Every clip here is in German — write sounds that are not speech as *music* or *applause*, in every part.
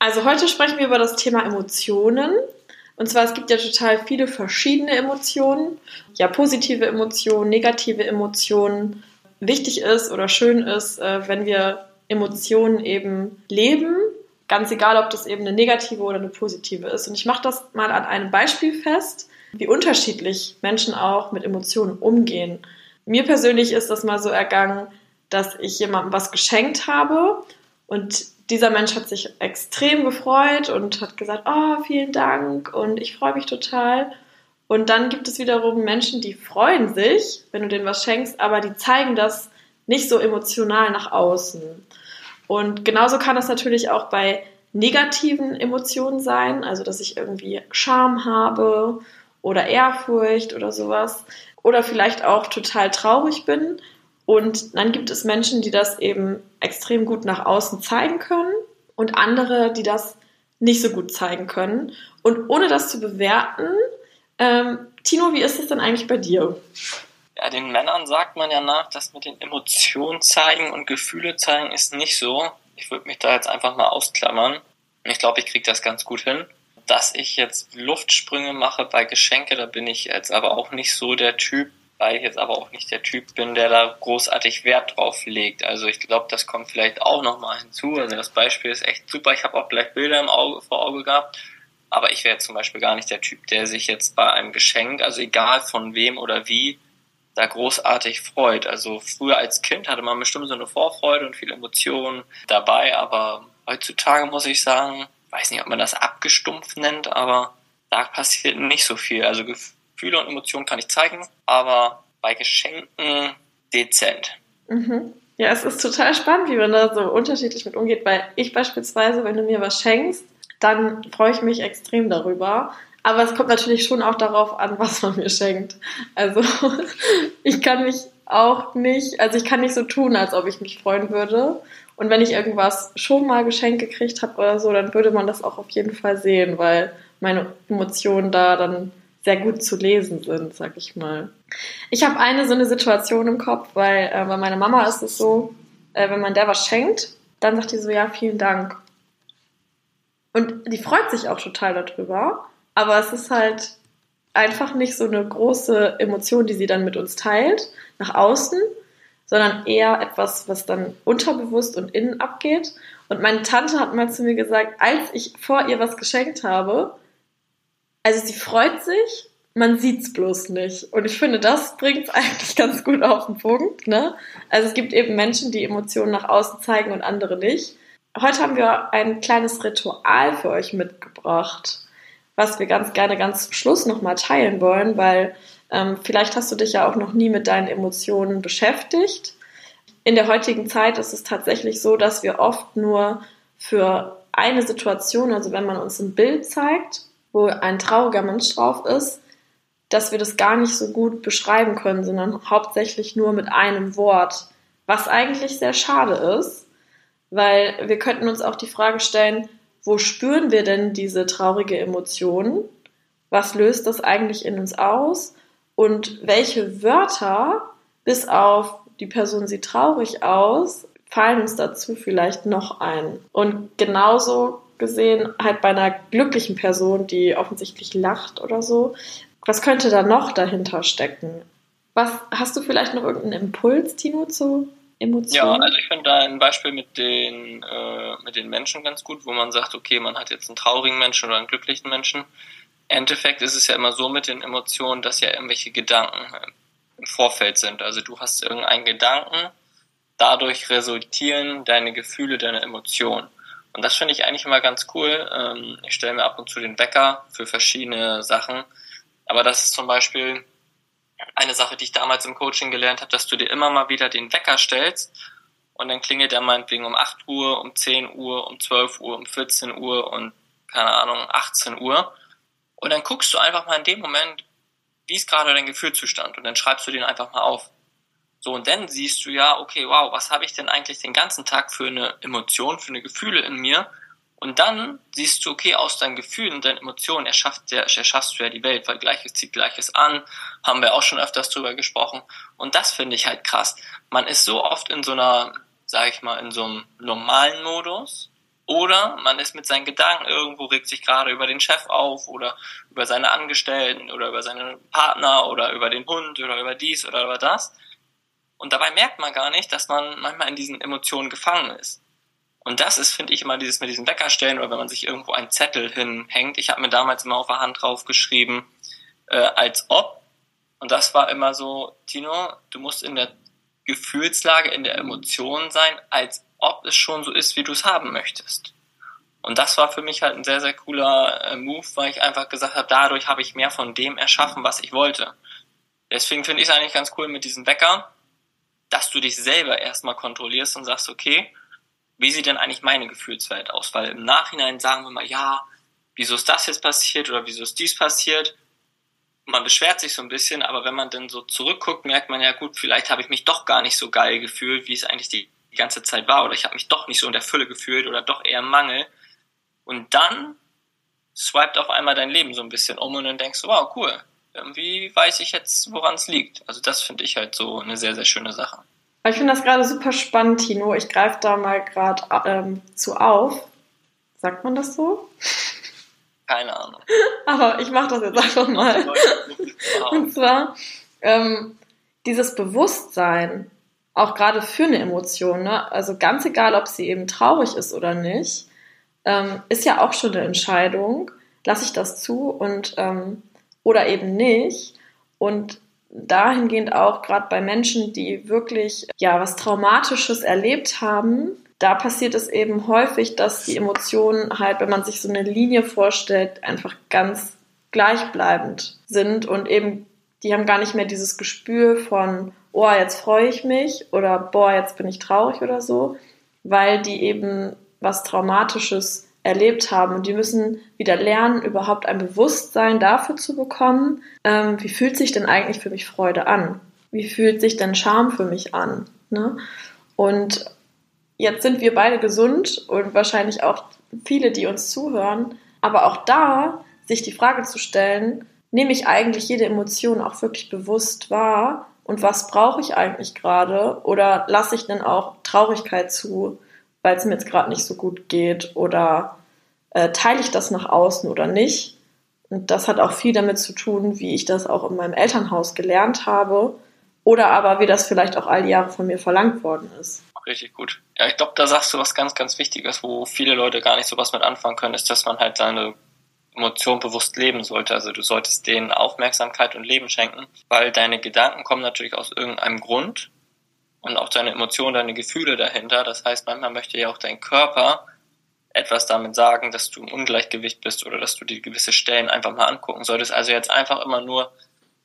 Also heute sprechen wir über das Thema Emotionen. Und zwar, es gibt ja total viele verschiedene Emotionen. Ja, positive Emotionen, negative Emotionen. Wichtig ist oder schön ist, äh, wenn wir Emotionen eben leben. Ganz egal, ob das eben eine negative oder eine positive ist. Und ich mache das mal an einem Beispiel fest, wie unterschiedlich Menschen auch mit Emotionen umgehen. Mir persönlich ist das mal so ergangen, dass ich jemandem was geschenkt habe und dieser Mensch hat sich extrem gefreut und hat gesagt, oh, vielen Dank und ich freue mich total. Und dann gibt es wiederum Menschen, die freuen sich, wenn du denen was schenkst, aber die zeigen das nicht so emotional nach außen. Und genauso kann das natürlich auch bei negativen Emotionen sein, also dass ich irgendwie Scham habe oder Ehrfurcht oder sowas. Oder vielleicht auch total traurig bin und dann gibt es Menschen, die das eben extrem gut nach außen zeigen können und andere, die das nicht so gut zeigen können. Und ohne das zu bewerten, ähm, Tino, wie ist es denn eigentlich bei dir? Ja, den Männern sagt man ja nach, dass mit den Emotionen zeigen und Gefühle zeigen ist nicht so. Ich würde mich da jetzt einfach mal ausklammern. Ich glaube, ich kriege das ganz gut hin. Dass ich jetzt Luftsprünge mache bei Geschenke, da bin ich jetzt aber auch nicht so der Typ, weil ich jetzt aber auch nicht der Typ bin, der da großartig Wert drauf legt. Also ich glaube, das kommt vielleicht auch nochmal hinzu. Also das Beispiel ist echt super. Ich habe auch gleich Bilder im Auge, vor Auge gehabt. Aber ich wäre zum Beispiel gar nicht der Typ, der sich jetzt bei einem Geschenk, also egal von wem oder wie, da großartig freut. Also früher als Kind hatte man bestimmt so eine Vorfreude und viele Emotionen dabei, aber heutzutage muss ich sagen, weiß nicht, ob man das abgestumpft nennt, aber da passiert nicht so viel. Also Gefühle und Emotionen kann ich zeigen, aber bei Geschenken dezent. Mhm. Ja, es ist total spannend, wie man da so unterschiedlich mit umgeht, weil ich beispielsweise, wenn du mir was schenkst, dann freue ich mich extrem darüber. Aber es kommt natürlich schon auch darauf an, *laughs* was man mir schenkt. Also *laughs* ich kann mich auch nicht, also ich kann nicht so tun, als ob ich mich freuen würde. Und wenn ich irgendwas schon mal geschenkt gekriegt habe oder so, dann würde man das auch auf jeden Fall sehen, weil meine Emotionen da dann sehr gut zu lesen sind, sag ich mal. Ich habe eine so eine Situation im Kopf, weil äh, bei meiner Mama ist es so, äh, wenn man der was schenkt, dann sagt die so, ja, vielen Dank. Und die freut sich auch total darüber, aber es ist halt einfach nicht so eine große Emotion, die sie dann mit uns teilt, nach außen, sondern eher etwas, was dann unterbewusst und innen abgeht. Und meine Tante hat mal zu mir gesagt, als ich vor ihr was geschenkt habe, also sie freut sich, man sieht's bloß nicht. Und ich finde, das bringt eigentlich *laughs* ganz gut auf den Punkt. Ne? Also es gibt eben Menschen, die Emotionen nach außen zeigen und andere nicht. Heute haben wir ein kleines Ritual für euch mitgebracht, was wir ganz gerne ganz zum Schluss nochmal teilen wollen, weil ähm, vielleicht hast du dich ja auch noch nie mit deinen Emotionen beschäftigt. In der heutigen Zeit ist es tatsächlich so, dass wir oft nur für eine Situation, also wenn man uns ein Bild zeigt, wo ein trauriger Mensch drauf ist, dass wir das gar nicht so gut beschreiben können, sondern hauptsächlich nur mit einem Wort, was eigentlich sehr schade ist, weil wir könnten uns auch die Frage stellen, wo spüren wir denn diese traurige Emotion? Was löst das eigentlich in uns aus? Und welche Wörter, bis auf die Person sieht traurig aus, fallen uns dazu vielleicht noch ein? Und genauso gesehen, halt bei einer glücklichen Person, die offensichtlich lacht oder so. Was könnte da noch dahinter stecken? Was hast du vielleicht noch irgendeinen Impuls, Tino, zu Emotionen? Ja, also ich finde da ein Beispiel mit den, äh, mit den Menschen ganz gut, wo man sagt, okay, man hat jetzt einen traurigen Menschen oder einen glücklichen Menschen. Im Endeffekt ist es ja immer so mit den Emotionen, dass ja irgendwelche Gedanken im Vorfeld sind. Also du hast irgendeinen Gedanken, dadurch resultieren deine Gefühle, deine Emotionen. Und das finde ich eigentlich immer ganz cool. Ähm, ich stelle mir ab und zu den Wecker für verschiedene Sachen. Aber das ist zum Beispiel eine Sache, die ich damals im Coaching gelernt habe, dass du dir immer mal wieder den Wecker stellst und dann klingelt er meinetwegen um 8 Uhr, um 10 Uhr, um 12 Uhr, um 14 Uhr und keine Ahnung, 18 Uhr. Und dann guckst du einfach mal in dem Moment, wie ist gerade dein Gefühlzustand und dann schreibst du den einfach mal auf. So, und dann siehst du ja, okay, wow, was habe ich denn eigentlich den ganzen Tag für eine Emotion, für eine Gefühle in mir? Und dann siehst du, okay, aus deinen Gefühlen, deinen Emotionen erschaffst, erschaffst du ja die Welt, weil Gleiches zieht Gleiches an, haben wir auch schon öfters drüber gesprochen. Und das finde ich halt krass. Man ist so oft in so einer, sag ich mal, in so einem normalen Modus Oder man ist mit seinen Gedanken irgendwo, regt sich gerade über den Chef auf oder über seine Angestellten oder über seinen Partner oder über den Hund oder über dies oder über das. Und dabei merkt man gar nicht, dass man manchmal in diesen Emotionen gefangen ist. Und das ist, finde ich, immer dieses mit diesen Weckerstellen oder wenn man sich irgendwo einen Zettel hinhängt. Ich habe mir damals immer auf der Hand draufgeschrieben, äh, als ob. Und das war immer so, Tino, du musst in der Gefühlslage, in der Emotion sein, als ob es schon so ist, wie du es haben möchtest. Und das war für mich halt ein sehr, sehr cooler äh, Move, weil ich einfach gesagt habe, dadurch habe ich mehr von dem erschaffen, was ich wollte. Deswegen finde ich es eigentlich ganz cool mit diesem Wecker, dass du dich selber erstmal kontrollierst und sagst, okay, wie sieht denn eigentlich meine Gefühlswelt aus? Weil im Nachhinein sagen wir mal, ja, wieso ist das jetzt passiert oder wieso ist dies passiert? Man beschwert sich so ein bisschen, aber wenn man dann so zurückguckt, merkt man ja gut, vielleicht habe ich mich doch gar nicht so geil gefühlt, wie es eigentlich die ganze Zeit war oder ich habe mich doch nicht so in der Fülle gefühlt oder doch eher im Mangel. Und dann swiped auf einmal dein Leben so ein bisschen um und dann denkst du, wow, cool, irgendwie weiß ich jetzt, woran es liegt. Also das finde ich halt so eine sehr, sehr schöne Sache. Ich finde das gerade super spannend, Tino. Ich greife da mal gerade ähm, zu auf. Sagt man das so? Keine Ahnung. *laughs* Aber ich mache das jetzt einfach mal. Und zwar ähm, dieses Bewusstsein, auch gerade für eine Emotion, ne? also ganz egal, ob sie eben traurig ist oder nicht, ähm, ist ja auch schon eine Entscheidung. Lasse ich das zu und ähm, oder eben nicht. Und dahingehend auch gerade bei Menschen, die wirklich ja was Traumatisches erlebt haben, da passiert es eben häufig, dass die Emotionen halt, wenn man sich so eine Linie vorstellt, einfach ganz gleichbleibend sind und eben die haben gar nicht mehr dieses Gespür von, oh, jetzt freue ich mich oder boah, jetzt bin ich traurig oder so, weil die eben was Traumatisches erlebt haben. Und die müssen wieder lernen, überhaupt ein Bewusstsein dafür zu bekommen, ähm, wie fühlt sich denn eigentlich für mich Freude an? Wie fühlt sich denn Scham für mich an? Ne? Und jetzt sind wir beide gesund und wahrscheinlich auch viele, die uns zuhören. Aber auch da sich die Frage zu stellen, nehme ich eigentlich jede Emotion auch wirklich bewusst wahr? Und was brauche ich eigentlich gerade? Oder lasse ich denn auch Traurigkeit zu? Weil es mir jetzt gerade nicht so gut geht oder äh, teile ich das nach außen oder nicht. Und das hat auch viel damit zu tun, wie ich das auch in meinem Elternhaus gelernt habe oder aber wie das vielleicht auch all die Jahre von mir verlangt worden ist. Richtig gut. Ja, ich glaube, da sagst du was ganz, ganz Wichtiges, wo viele Leute gar nicht so was mit anfangen können, ist, dass man halt seine Emotionen bewusst leben sollte. Also du solltest denen Aufmerksamkeit und Leben schenken, weil deine Gedanken kommen natürlich aus irgendeinem Grund und auch deine Emotionen, deine Gefühle dahinter. Das heißt, manchmal möchte ja auch dein Körper etwas damit sagen, dass du im Ungleichgewicht bist oder dass du die gewisse Stellen einfach mal angucken solltest. Also jetzt einfach immer nur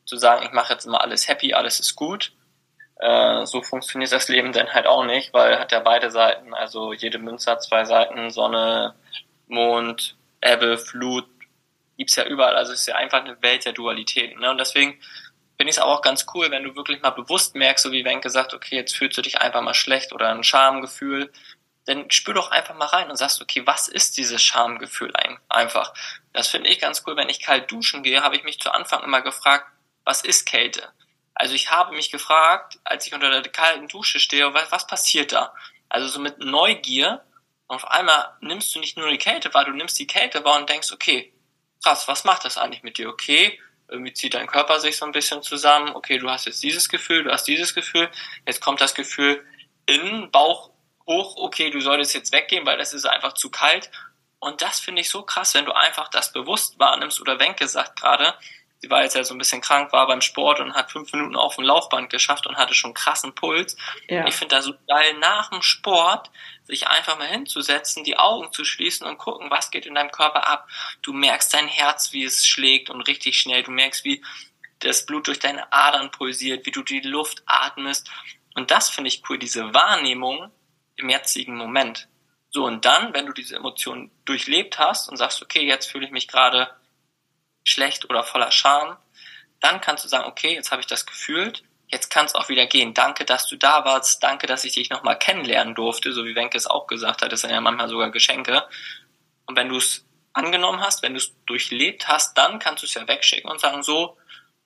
zu sagen, ich mache jetzt immer alles happy, alles ist gut. Äh, so funktioniert das Leben dann halt auch nicht, weil hat ja beide Seiten, also jede Münze hat zwei Seiten, Sonne, Mond, Ebbe, Flut, gibt's ja überall. Also es ist ja einfach eine Welt der Dualitäten. Ne? Und deswegen finde ich es auch ganz cool, wenn du wirklich mal bewusst merkst, so wie Wenke sagt, okay, jetzt fühlst du dich einfach mal schlecht oder ein Schamgefühl, dann spür doch einfach mal rein und sagst, okay, was ist dieses Schamgefühl einfach? Das finde ich ganz cool. Wenn ich kalt duschen gehe, habe ich mich zu Anfang immer gefragt, was ist Kälte? Also ich habe mich gefragt, als ich unter der kalten Dusche stehe, was, was passiert da? Also so mit Neugier. Und auf einmal nimmst du nicht nur die Kälte wahr, du nimmst die Kälte wahr und denkst, okay, krass, was macht das eigentlich mit dir? Okay, irgendwie zieht dein Körper sich so ein bisschen zusammen. Okay, du hast jetzt dieses Gefühl, du hast dieses Gefühl. Jetzt kommt das Gefühl in Bauch hoch. Okay, du solltest jetzt weggehen, weil das ist einfach zu kalt. Und das finde ich so krass, wenn du einfach das bewusst wahrnimmst. Oder Wenke sagt gerade, sie war jetzt ja so ein bisschen krank, war beim Sport und hat fünf Minuten auf dem Laufband geschafft und hatte schon krassen Puls. Ja. Ich finde das so geil, nach dem Sport sich einfach mal hinzusetzen, die Augen zu schließen und gucken, was geht in deinem Körper ab. Du merkst dein Herz, wie es schlägt und richtig schnell. Du merkst, wie das Blut durch deine Adern pulsiert, wie du die Luft atmest. Und das finde ich cool, diese Wahrnehmung im jetzigen Moment. So, und dann, wenn du diese Emotionen durchlebt hast und sagst, okay, jetzt fühle ich mich gerade schlecht oder voller Scham, dann kannst du sagen, okay, jetzt habe ich das gefühlt, jetzt kann es auch wieder gehen. Danke, dass du da warst, danke, dass ich dich nochmal kennenlernen durfte, so wie Wenke es auch gesagt hat, das sind ja manchmal sogar Geschenke. Und wenn du es angenommen hast, wenn du es durchlebt hast, dann kannst du es ja wegschicken und sagen, so,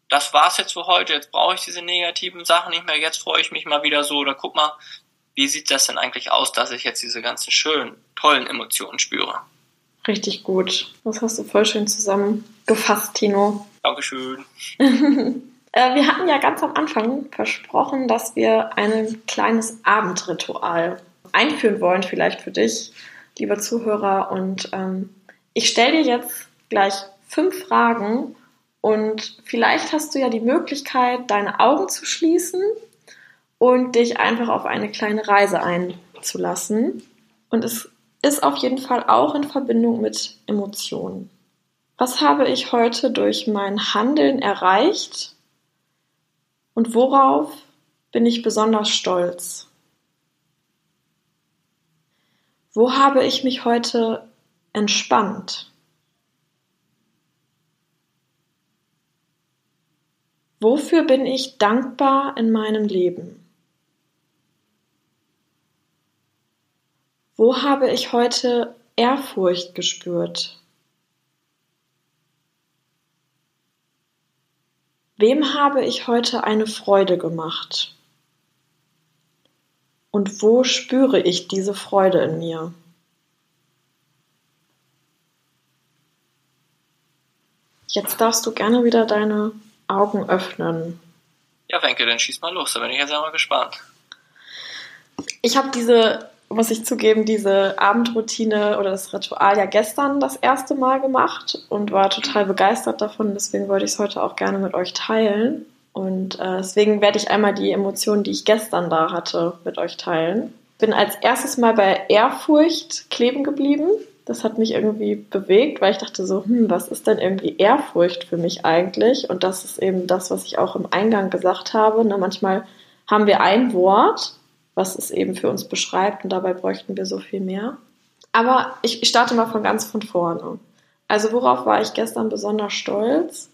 das war's jetzt für heute, jetzt brauche ich diese negativen Sachen nicht mehr, jetzt freue ich mich mal wieder so, oder guck mal, wie sieht das denn eigentlich aus, dass ich jetzt diese ganzen schönen, tollen Emotionen spüre? Richtig gut. Das hast du voll schön zusammengefasst, Tino. Dankeschön. *laughs* Äh, wir hatten ja ganz am Anfang versprochen, dass wir ein kleines Abendritual einführen wollen, vielleicht für dich, lieber Zuhörer. Und ähm, ich stelle dir jetzt gleich fünf Fragen und vielleicht hast du ja die Möglichkeit, deine Augen zu schließen und dich einfach auf eine kleine Reise einzulassen. Und es ist auf jeden Fall auch in Verbindung mit Emotionen. Was habe ich heute durch mein Handeln erreicht und worauf bin ich besonders stolz? Wo habe ich mich heute entspannt? Wofür bin ich dankbar in meinem Leben? Wo habe ich heute Ehrfurcht gespürt? Wem habe ich heute eine Freude gemacht? Und wo spüre ich diese Freude in mir? Jetzt darfst du gerne wieder deine Augen öffnen. Ja, Wenke, dann schieß mal los, da bin ich jetzt einmal gespannt. Ich habe diese muss ich zugeben, diese Abendroutine oder das Ritual ja gestern das erste Mal gemacht und war total begeistert davon. Deswegen wollte ich es heute auch gerne mit euch teilen. Und äh, deswegen werde ich einmal die Emotionen, die ich gestern da hatte, mit euch teilen. Bin als erstes Mal bei Ehrfurcht kleben geblieben. Das hat mich irgendwie bewegt, weil ich dachte so, hm, was ist denn irgendwie Ehrfurcht für mich eigentlich? Und das ist eben das, was ich auch im Eingang gesagt habe. Na, manchmal haben wir ein Wort was es eben für uns beschreibt und dabei bräuchten wir so viel mehr. Aber ich starte mal von ganz von vorne. Also worauf war ich gestern besonders stolz?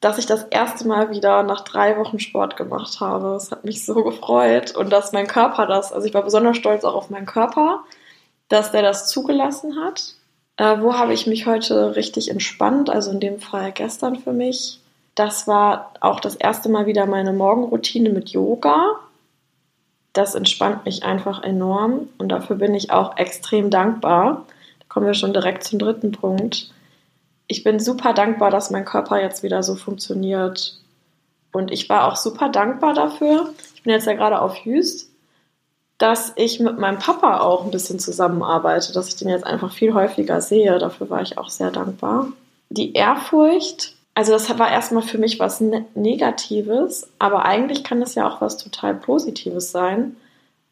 Dass ich das erste Mal wieder nach drei Wochen Sport gemacht habe. Es hat mich so gefreut und dass mein Körper das, also ich war besonders stolz auch auf meinen Körper, dass der das zugelassen hat. Äh, wo habe ich mich heute richtig entspannt? Also in dem Fall gestern für mich. Das war auch das erste Mal wieder meine Morgenroutine mit Yoga das entspannt mich einfach enorm und dafür bin ich auch extrem dankbar. Da kommen wir schon direkt zum dritten Punkt. Ich bin super dankbar, dass mein Körper jetzt wieder so funktioniert. Und ich war auch super dankbar dafür. Ich bin jetzt ja gerade auf Jüst, dass ich mit meinem Papa auch ein bisschen zusammenarbeite, dass ich den jetzt einfach viel häufiger sehe. Dafür war ich auch sehr dankbar. Die Ehrfurcht also das war erstmal für mich was ne-, Negatives, aber eigentlich kann das ja auch was total Positives sein,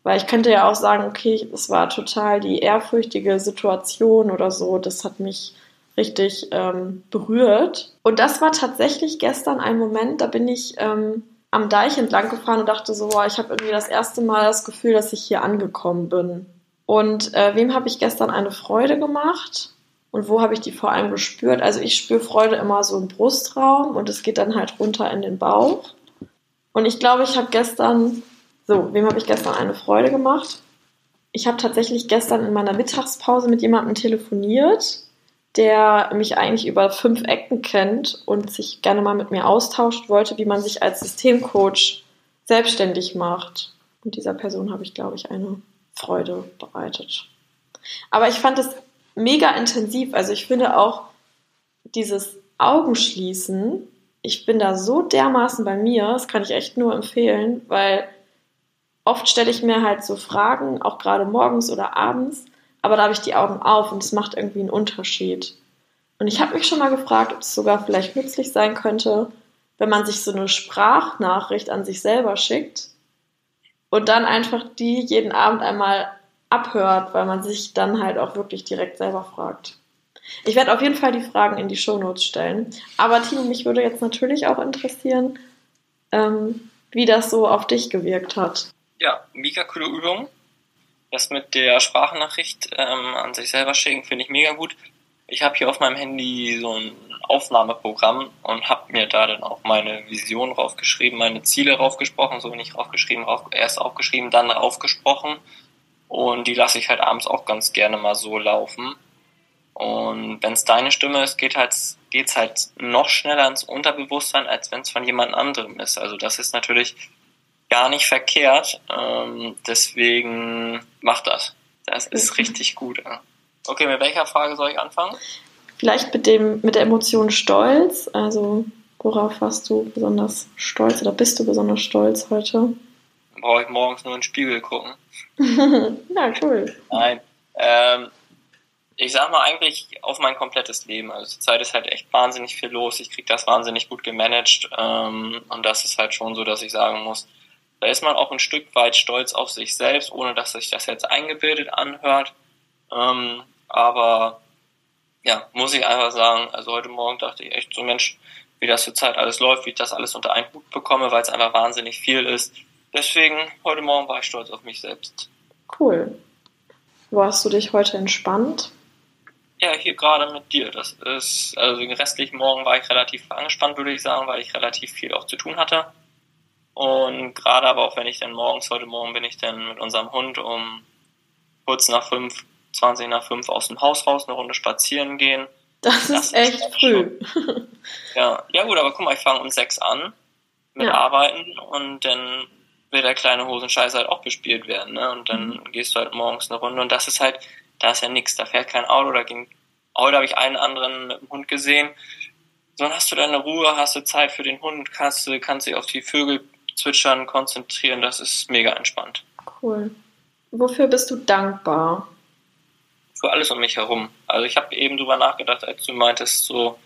weil ich könnte ja auch sagen, okay, es war total die ehrfürchtige Situation oder so, das hat mich richtig ähm, berührt. Und das war tatsächlich gestern ein Moment, da bin ich ähm, am Deich entlang gefahren und dachte so, boah, ich habe irgendwie das erste Mal das Gefühl, dass ich hier angekommen bin. Und äh, wem habe ich gestern eine Freude gemacht? Und wo habe ich die vor allem gespürt? Also ich spüre Freude immer so im Brustraum und es geht dann halt runter in den Bauch. Und ich glaube, ich habe gestern, so, wem habe ich gestern eine Freude gemacht? Ich habe tatsächlich gestern in meiner Mittagspause mit jemandem telefoniert, der mich eigentlich über fünf Ecken kennt und sich gerne mal mit mir austauscht wollte, wie man sich als Systemcoach selbstständig macht. Und dieser Person habe ich, glaube ich, eine Freude bereitet. Aber ich fand es mega intensiv. Also ich finde auch dieses Augenschließen, ich bin da so dermaßen bei mir, das kann ich echt nur empfehlen, weil oft stelle ich mir halt so Fragen, auch gerade morgens oder abends, aber da habe ich die Augen auf und es macht irgendwie einen Unterschied. Und ich habe mich schon mal gefragt, ob es sogar vielleicht nützlich sein könnte, wenn man sich so eine Sprachnachricht an sich selber schickt und dann einfach die jeden Abend einmal abhört, weil man sich dann halt auch wirklich direkt selber fragt. Ich werde auf jeden Fall die Fragen in die Shownotes stellen. Aber Tino, mich würde jetzt natürlich auch interessieren, ähm, wie das so auf dich gewirkt hat. Ja, mega coole Übung. Das mit der Sprachnachricht ähm, an sich selber schicken finde ich mega gut. Ich habe hier auf meinem Handy so ein Aufnahmeprogramm und habe mir da dann auch meine Vision raufgeschrieben, meine Ziele raufgesprochen, so nicht raufgeschrieben, rauf, erst aufgeschrieben, dann raufgesprochen und die lasse ich halt abends auch ganz gerne mal so laufen. Und wenn es deine Stimme ist, geht halt, geht's halt noch schneller ins Unterbewusstsein, als wenn es von jemand anderem ist. Also das ist natürlich gar nicht verkehrt. Ähm, deswegen macht das. Das ist richtig gut. Okay, mit welcher Frage soll ich anfangen? Vielleicht mit dem, mit der Emotion Stolz. Also worauf warst du besonders stolz oder bist du besonders stolz heute? Dann brauche ich morgens nur in den Spiegel gucken. *laughs* ja, cool. Nein. Ähm, ich sag mal eigentlich auf mein komplettes Leben. Also zurzeit ist halt echt wahnsinnig viel los. Ich kriege das wahnsinnig gut gemanagt. Ähm, und das ist halt schon so, dass ich sagen muss, da ist man auch ein Stück weit stolz auf sich selbst, ohne dass sich das jetzt eingebildet anhört. Ähm, aber ja, muss ich einfach sagen, also heute Morgen dachte ich echt so, Mensch, wie das zurzeit alles läuft, wie ich das alles unter einen Hut bekomme, weil es einfach wahnsinnig viel ist. Deswegen, heute Morgen war ich stolz auf mich selbst. Cool. Wo hast du dich heute entspannt? Ja, hier gerade mit dir. Das ist, also den restlichen Morgen war ich relativ angespannt, würde ich sagen, weil ich relativ viel auch zu tun hatte. Und gerade aber auch wenn ich dann morgens, heute Morgen bin ich dann mit unserem Hund um kurz nach fünf, 20 nach fünf aus dem Haus raus, eine Runde spazieren gehen. Das, das ist echt ist früh. ja, ja gut, aber guck mal, ich fange um sechs an mit ja. Arbeiten und dann will der kleine Hosenscheiß halt auch bespielt werden, ne? Und dann mhm. gehst du halt morgens eine Runde und das ist halt, da ist ja nichts, da fährt kein Auto, da ging, heute habe ich einen anderen mit dem Hund gesehen. So, dann hast du deine Ruhe, hast du Zeit für den Hund, kannst du, kannst dich auf die Vögel Zwitschern konzentrieren, das ist mega entspannt. Cool. Wofür bist du dankbar? Für alles um mich herum. Also ich habe eben drüber nachgedacht, als du meintest, so,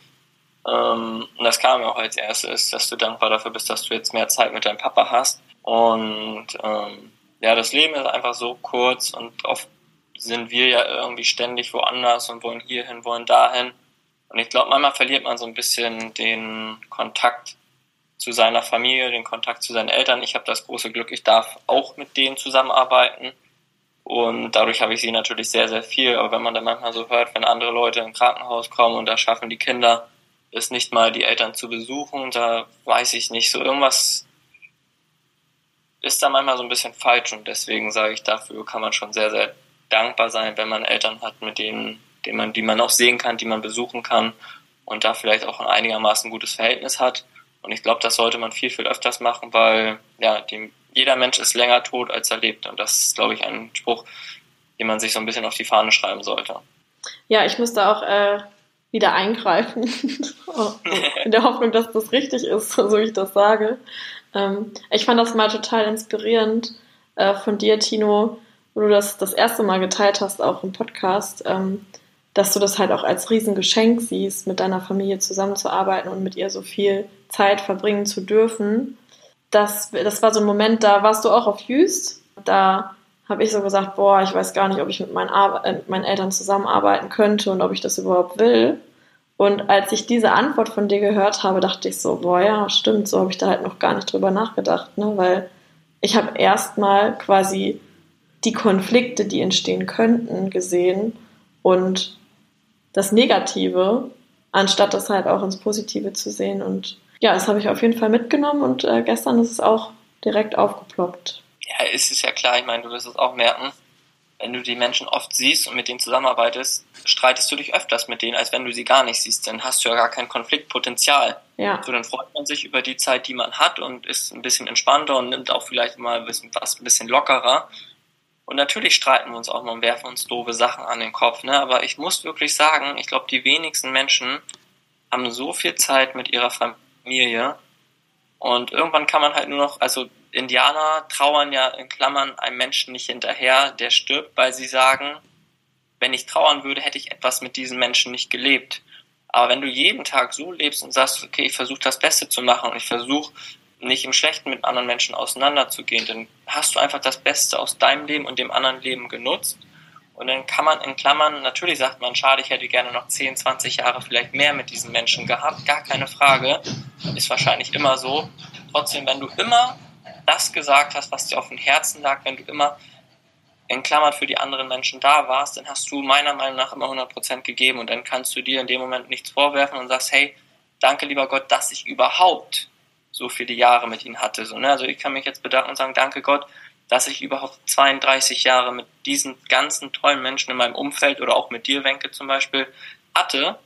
ähm, und das kam mir auch als erstes, dass du dankbar dafür bist, dass du jetzt mehr Zeit mit deinem Papa hast. Und ähm, ja, das Leben ist einfach so kurz und oft sind wir ja irgendwie ständig woanders und wollen hierhin, wollen dahin. Und ich glaube, manchmal verliert man so ein bisschen den Kontakt zu seiner Familie, den Kontakt zu seinen Eltern. Ich habe das große Glück, ich darf auch mit denen zusammenarbeiten. Und dadurch habe ich sie natürlich sehr, sehr viel. Aber wenn man dann manchmal so hört, wenn andere Leute im Krankenhaus kommen und da schaffen die Kinder es nicht mal, die Eltern zu besuchen, da weiß ich nicht, so irgendwas ist da manchmal so ein bisschen falsch. Und deswegen sage ich, dafür kann man schon sehr, sehr dankbar sein, wenn man Eltern hat, mit denen, denen man, die man auch sehen kann, die man besuchen kann und da vielleicht auch ein einigermaßen gutes Verhältnis hat. Und ich glaube, das sollte man viel, viel öfters machen, weil ja, die, jeder Mensch ist länger tot, als er lebt. Und das ist, glaube ich, ein Spruch, den man sich so ein bisschen auf die Fahne schreiben sollte. Ja, ich müsste auch äh, wieder eingreifen, *laughs* in der Hoffnung, dass das richtig ist, so wie ich das sage. Ähm, ich fand das mal total inspirierend äh, von dir, Tino, wo du das das erste Mal geteilt hast, auch im Podcast. Ähm, dass du das halt auch als Riesengeschenk siehst, mit deiner Familie zusammenzuarbeiten und mit ihr so viel Zeit verbringen zu dürfen. Das, das war so ein Moment, da warst du auch auf Jüst. Da habe ich so gesagt, boah, ich weiß gar nicht, ob ich mit meinen, Ar äh, meinen Eltern zusammenarbeiten könnte und ob ich das überhaupt will. Und als ich diese Antwort von dir gehört habe, dachte ich so, boah, ja, stimmt, so habe ich da halt noch gar nicht drüber nachgedacht, ne? weil ich habe erstmal quasi die Konflikte, die entstehen könnten, gesehen und das Negative, anstatt das halt auch ins Positive zu sehen. Und ja, das habe ich auf jeden Fall mitgenommen und äh, gestern ist es auch direkt aufgeploppt. Ja, es ist ja klar, ich meine, du wirst es auch merken. Wenn du die Menschen oft siehst und mit denen zusammenarbeitest, streitest du dich öfters mit denen, als wenn du sie gar nicht siehst. Dann hast du ja gar kein Konfliktpotenzial. Ja. So, dann freut man sich über die Zeit, die man hat und ist ein bisschen entspannter und nimmt auch vielleicht mal was ein bisschen lockerer. Und natürlich streiten wir uns auch mal und werfen uns doofe Sachen an den Kopf. Ne? Aber ich muss wirklich sagen, ich glaube, die wenigsten Menschen haben so viel Zeit mit ihrer Familie. Und irgendwann kann man halt nur noch, also Indianer trauern ja in Klammern einem Menschen nicht hinterher, der stirbt, weil sie sagen, wenn ich trauern würde, hätte ich etwas mit diesem Menschen nicht gelebt. Aber wenn du jeden Tag so lebst und sagst, okay, ich versuche das Beste zu machen und ich versuche nicht im Schlechten mit anderen Menschen auseinanderzugehen, dann hast du einfach das Beste aus deinem Leben und dem anderen Leben genutzt. Und dann kann man in Klammern, natürlich sagt man, schade, ich hätte gerne noch 10, 20 Jahre vielleicht mehr mit diesen Menschen gehabt, gar keine Frage, ist wahrscheinlich immer so. Trotzdem, wenn du immer das gesagt hast, was dir auf dem Herzen lag, wenn du immer in Klammern für die anderen Menschen da warst, dann hast du meiner Meinung nach immer 100% gegeben und dann kannst du dir in dem Moment nichts vorwerfen und sagst, hey, danke lieber Gott, dass ich überhaupt so viele Jahre mit ihnen hatte. So, ne? Also ich kann mich jetzt bedanken und sagen, danke Gott, dass ich überhaupt 32 Jahre mit diesen ganzen tollen Menschen in meinem Umfeld oder auch mit dir, Wenke zum Beispiel, hatte,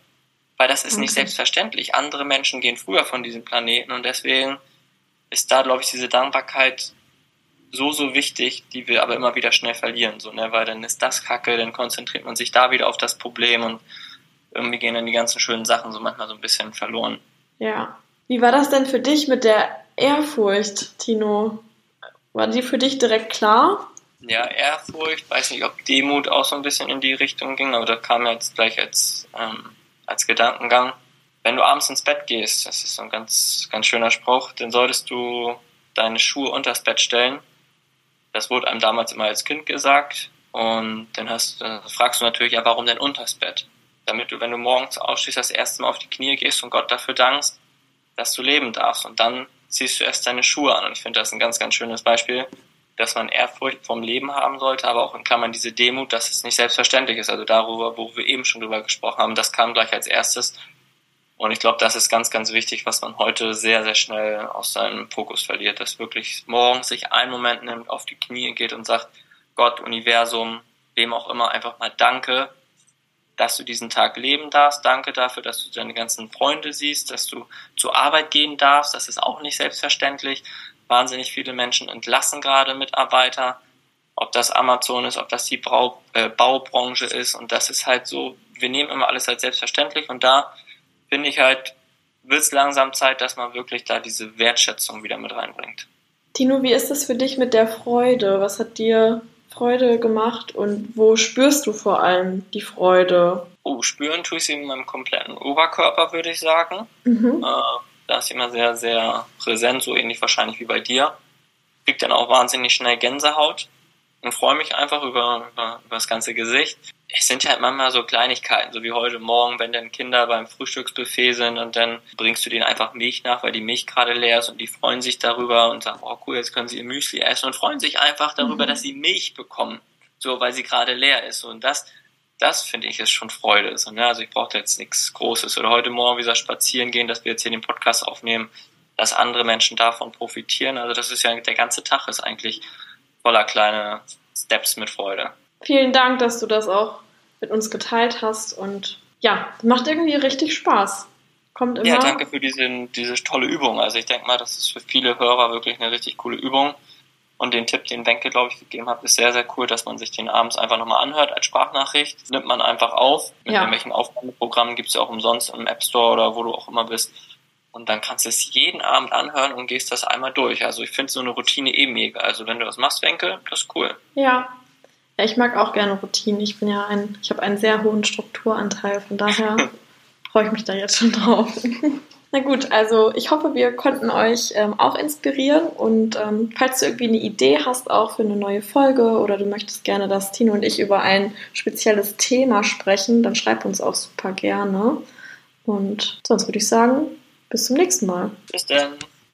weil das ist okay. nicht selbstverständlich. Andere Menschen gehen früher von diesem Planeten und deswegen ist da, glaube ich, diese Dankbarkeit so, so wichtig, die wir aber immer wieder schnell verlieren, so, ne, weil dann ist das Kacke, dann konzentriert man sich da wieder auf das Problem und irgendwie gehen dann die ganzen schönen Sachen so manchmal so ein bisschen verloren. Ja. Wie war das denn für dich mit der Ehrfurcht, Tino? War die für dich direkt klar? Ja, Ehrfurcht, weiß nicht, ob Demut auch so ein bisschen in die Richtung ging, aber da kam jetzt gleich als, ähm, als Gedankengang. Wenn du abends ins Bett gehst, das ist so ein ganz, ganz schöner Spruch, dann solltest du deine Schuhe unters Bett stellen. Das wurde einem damals immer als Kind gesagt. Und dann hast, dann fragst du natürlich, ja, warum denn unters Bett? Damit du, wenn du morgens aufstehst, das erste Mal auf die Knie gehst und Gott dafür dankst, dass du leben darfst. Und dann ziehst du erst deine Schuhe an. Und ich finde das ein ganz, ganz schönes Beispiel, dass man Ehrfurcht vom Leben haben sollte, aber auch in Klammern diese Demut, dass es nicht selbstverständlich ist. Also darüber, wo wir eben schon drüber gesprochen haben, das kam gleich als erstes. Und ich glaube, das ist ganz, ganz wichtig, was man heute sehr, sehr schnell aus seinem Fokus verliert, dass wirklich morgens sich einen Moment nimmt, auf die Knie geht und sagt, Gott, Universum, wem auch immer, einfach mal Danke, dass du diesen Tag leben darfst. Danke dafür, dass du deine ganzen Freunde siehst, dass du zur Arbeit gehen darfst. Das ist auch nicht selbstverständlich. Wahnsinnig viele Menschen entlassen gerade Mitarbeiter, ob das Amazon ist, ob das die Brau äh, Baubranche ist. Und das ist halt so, wir nehmen immer alles als selbstverständlich. Und da finde ich halt, wird es langsam Zeit, dass man wirklich da diese Wertschätzung wieder mit reinbringt. Tino, wie ist das für dich mit der Freude? Was hat dir Freude gemacht und wo spürst du vor allem die Freude? Oh, spüren tue ich sie in meinem kompletten Oberkörper, würde ich sagen. Mhm. Äh, da ist immer sehr, sehr präsent, so ähnlich wahrscheinlich wie bei dir. Kriegt dann auch wahnsinnig schnell Gänsehaut und freue mich einfach über, über, über das ganze Gesicht es sind halt manchmal so Kleinigkeiten, so wie heute Morgen, wenn dann Kinder beim Frühstücksbuffet sind und dann bringst du denen einfach Milch nach, weil die Milch gerade leer ist und die freuen sich darüber und sagen, oh cool, jetzt können sie ihr Müsli essen und freuen sich einfach darüber, mhm. dass sie Milch bekommen, so weil sie gerade leer ist. Und das, das finde ich ist schon Freude. So, ne? Also ich brauche jetzt nichts Großes. Oder heute Morgen, wie gesagt, spazieren gehen, dass wir jetzt hier den Podcast aufnehmen, dass andere Menschen davon profitieren. Also das ist ja, der ganze Tag ist eigentlich voller kleine Steps mit Freude. Vielen Dank, dass du das auch mit uns geteilt hast und ja, macht irgendwie richtig Spaß. Kommt immer. Ja, danke für diese, diese tolle Übung. Also ich denke mal, das ist für viele Hörer wirklich eine richtig coole Übung. Und den Tipp, den Wenke, glaube ich, gegeben hat, ist sehr, sehr cool, dass man sich den abends einfach nochmal anhört als Sprachnachricht. Nimmt man einfach auf. Mit ja. irgendwelchen Aufnahmeprogrammen gibt es ja auch umsonst im App Store oder wo du auch immer bist. Und dann kannst du es jeden Abend anhören und gehst das einmal durch. Also ich finde so eine Routine eh mega. Also wenn du das machst, Wenke, das ist cool. Ja, ja, ich mag auch gerne Routinen. Ich bin ja ein, ich habe einen sehr hohen Strukturanteil, von daher *laughs* freue ich mich da jetzt schon drauf. *laughs* Na gut, also ich hoffe, wir konnten euch ähm, auch inspirieren und ähm, falls du irgendwie eine Idee hast auch für eine neue Folge oder du möchtest gerne, dass Tino und ich über ein spezielles Thema sprechen, dann schreib uns auch super gerne. Und sonst würde ich sagen, bis zum nächsten Mal. Bis dann.